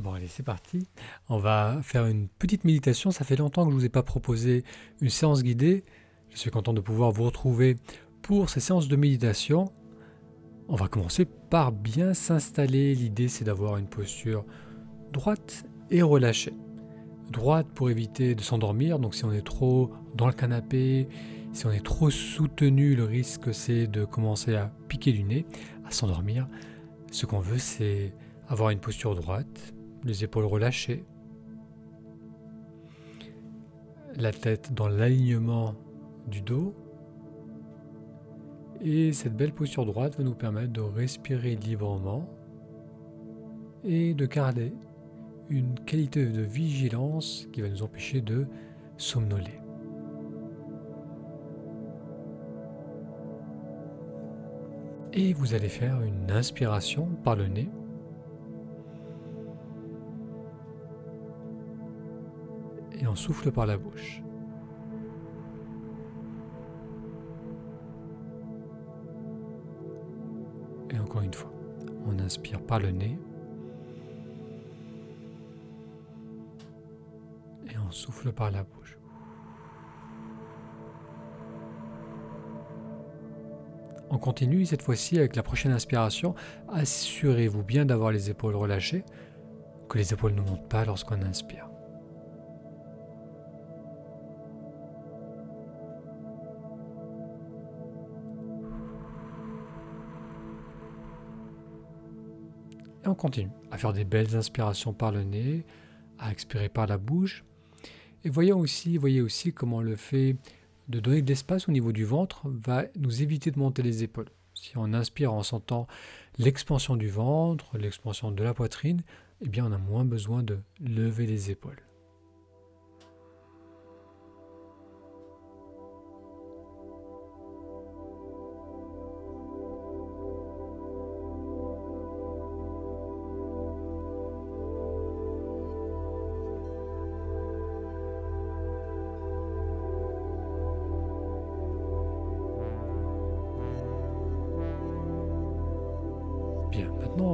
Bon, allez, c'est parti. On va faire une petite méditation. Ça fait longtemps que je ne vous ai pas proposé une séance guidée. Je suis content de pouvoir vous retrouver pour ces séances de méditation. On va commencer par bien s'installer. L'idée, c'est d'avoir une posture droite et relâchée. Droite pour éviter de s'endormir. Donc, si on est trop dans le canapé, si on est trop soutenu, le risque, c'est de commencer à piquer du nez, à s'endormir. Ce qu'on veut, c'est avoir une posture droite, les épaules relâchées, la tête dans l'alignement du dos. Et cette belle posture droite va nous permettre de respirer librement et de garder une qualité de vigilance qui va nous empêcher de somnoler. Et vous allez faire une inspiration par le nez. Et on souffle par la bouche. Et encore une fois, on inspire par le nez et on souffle par la bouche. On continue cette fois-ci avec la prochaine inspiration. Assurez-vous bien d'avoir les épaules relâchées, que les épaules ne montent pas lorsqu'on inspire. Et on continue à faire des belles inspirations par le nez, à expirer par la bouche. Et voyons aussi, voyez aussi comment le fait de donner de l'espace au niveau du ventre va nous éviter de monter les épaules. Si on inspire en sentant l'expansion du ventre, l'expansion de la poitrine, eh bien on a moins besoin de lever les épaules.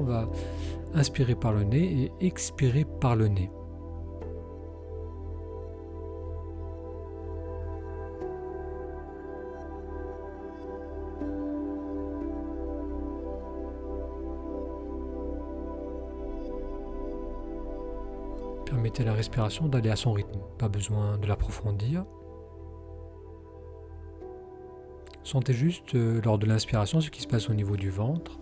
Va inspirer par le nez et expirer par le nez. Permettez à la respiration d'aller à son rythme, pas besoin de l'approfondir. Sentez juste euh, lors de l'inspiration ce qui se passe au niveau du ventre.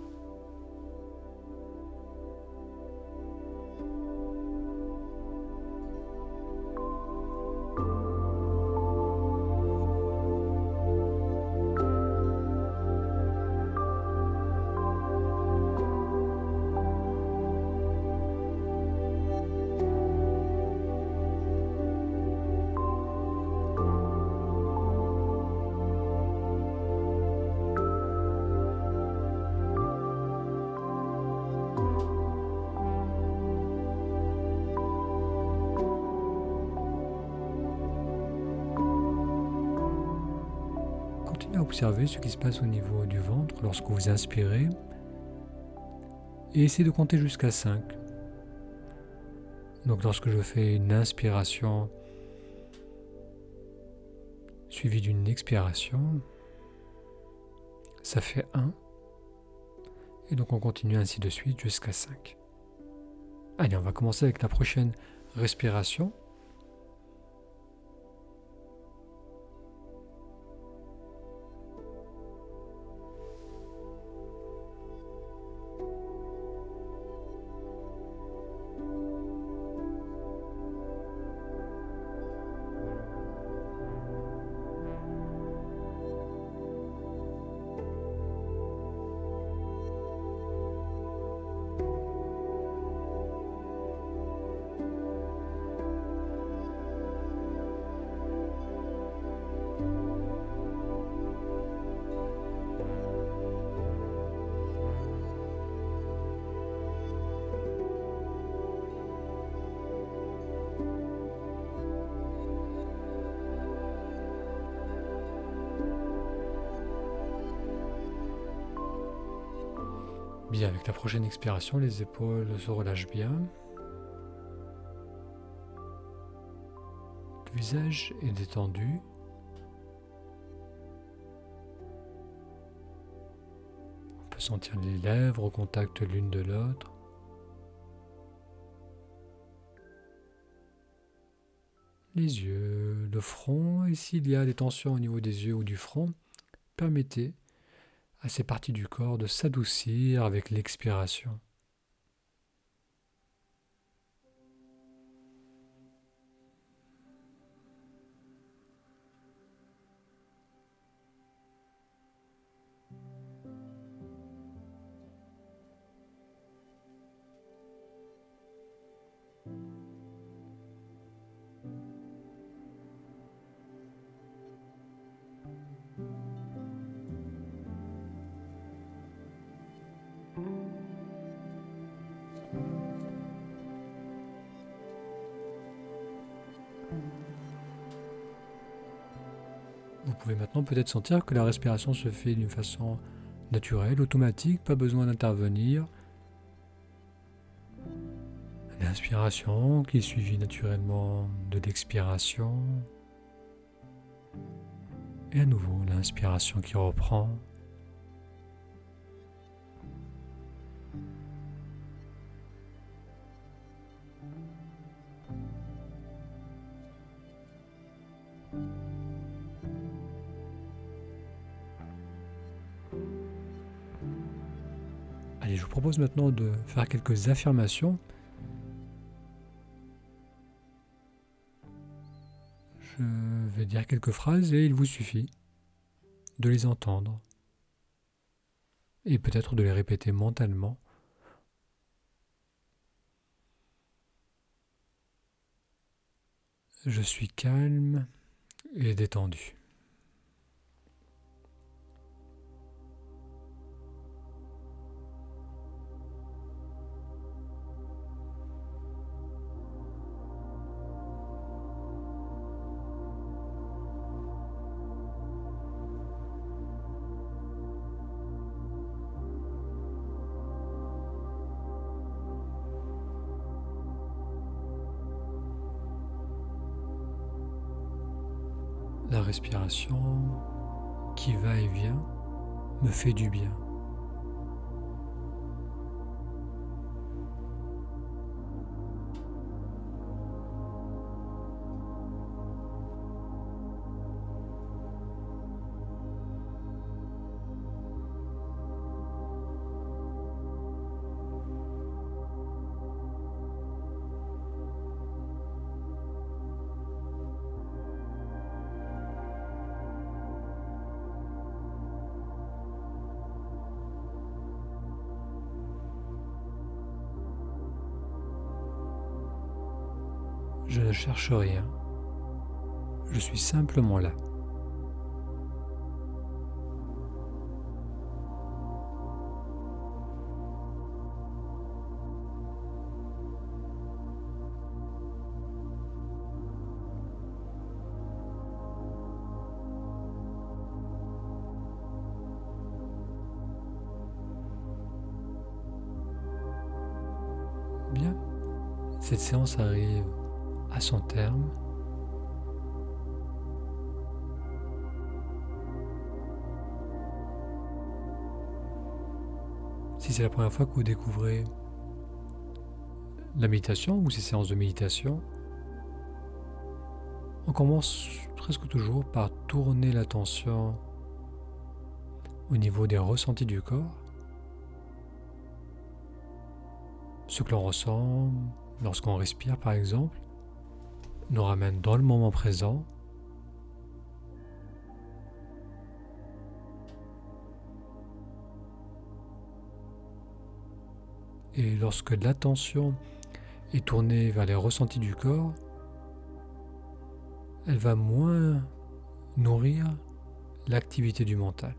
Observer ce qui se passe au niveau du ventre lorsque vous inspirez et essayez de compter jusqu'à 5. Donc lorsque je fais une inspiration suivie d'une expiration, ça fait 1. Et donc on continue ainsi de suite jusqu'à 5. Allez, on va commencer avec la prochaine respiration. Bien, avec la prochaine expiration, les épaules se relâchent bien. Le visage est détendu. On peut sentir les lèvres au contact l'une de l'autre. Les yeux, le front, et s'il y a des tensions au niveau des yeux ou du front, permettez à ces parties du corps de s'adoucir avec l'expiration. Pouvez maintenant peut-être sentir que la respiration se fait d'une façon naturelle, automatique, pas besoin d'intervenir. L'inspiration qui est suivie naturellement de l'expiration. Et à nouveau l'inspiration qui reprend. Je vous propose maintenant de faire quelques affirmations. Je vais dire quelques phrases et il vous suffit de les entendre et peut-être de les répéter mentalement. Je suis calme et détendu. La respiration qui va et vient me fait du bien. Je ne cherche rien. Je suis simplement là. Bien. Cette séance arrive à son terme. Si c'est la première fois que vous découvrez la méditation ou ces séances de méditation, on commence presque toujours par tourner l'attention au niveau des ressentis du corps, ce que l'on ressent lorsqu'on respire par exemple, nous ramène dans le moment présent. Et lorsque l'attention est tournée vers les ressentis du corps, elle va moins nourrir l'activité du mental.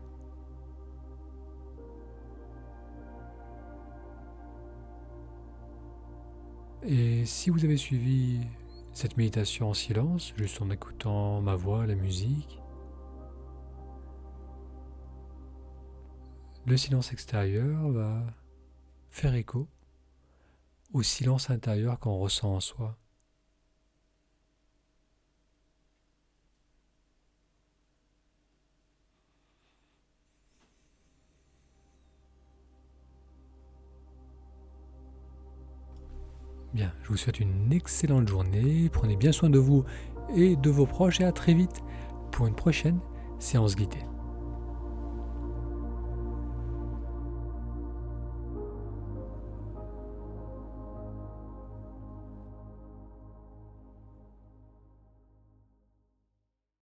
Et si vous avez suivi cette méditation en silence, juste en écoutant ma voix, la musique. Le silence extérieur va faire écho au silence intérieur qu'on ressent en soi. Je vous souhaite une excellente journée, prenez bien soin de vous et de vos proches et à très vite pour une prochaine séance guidée.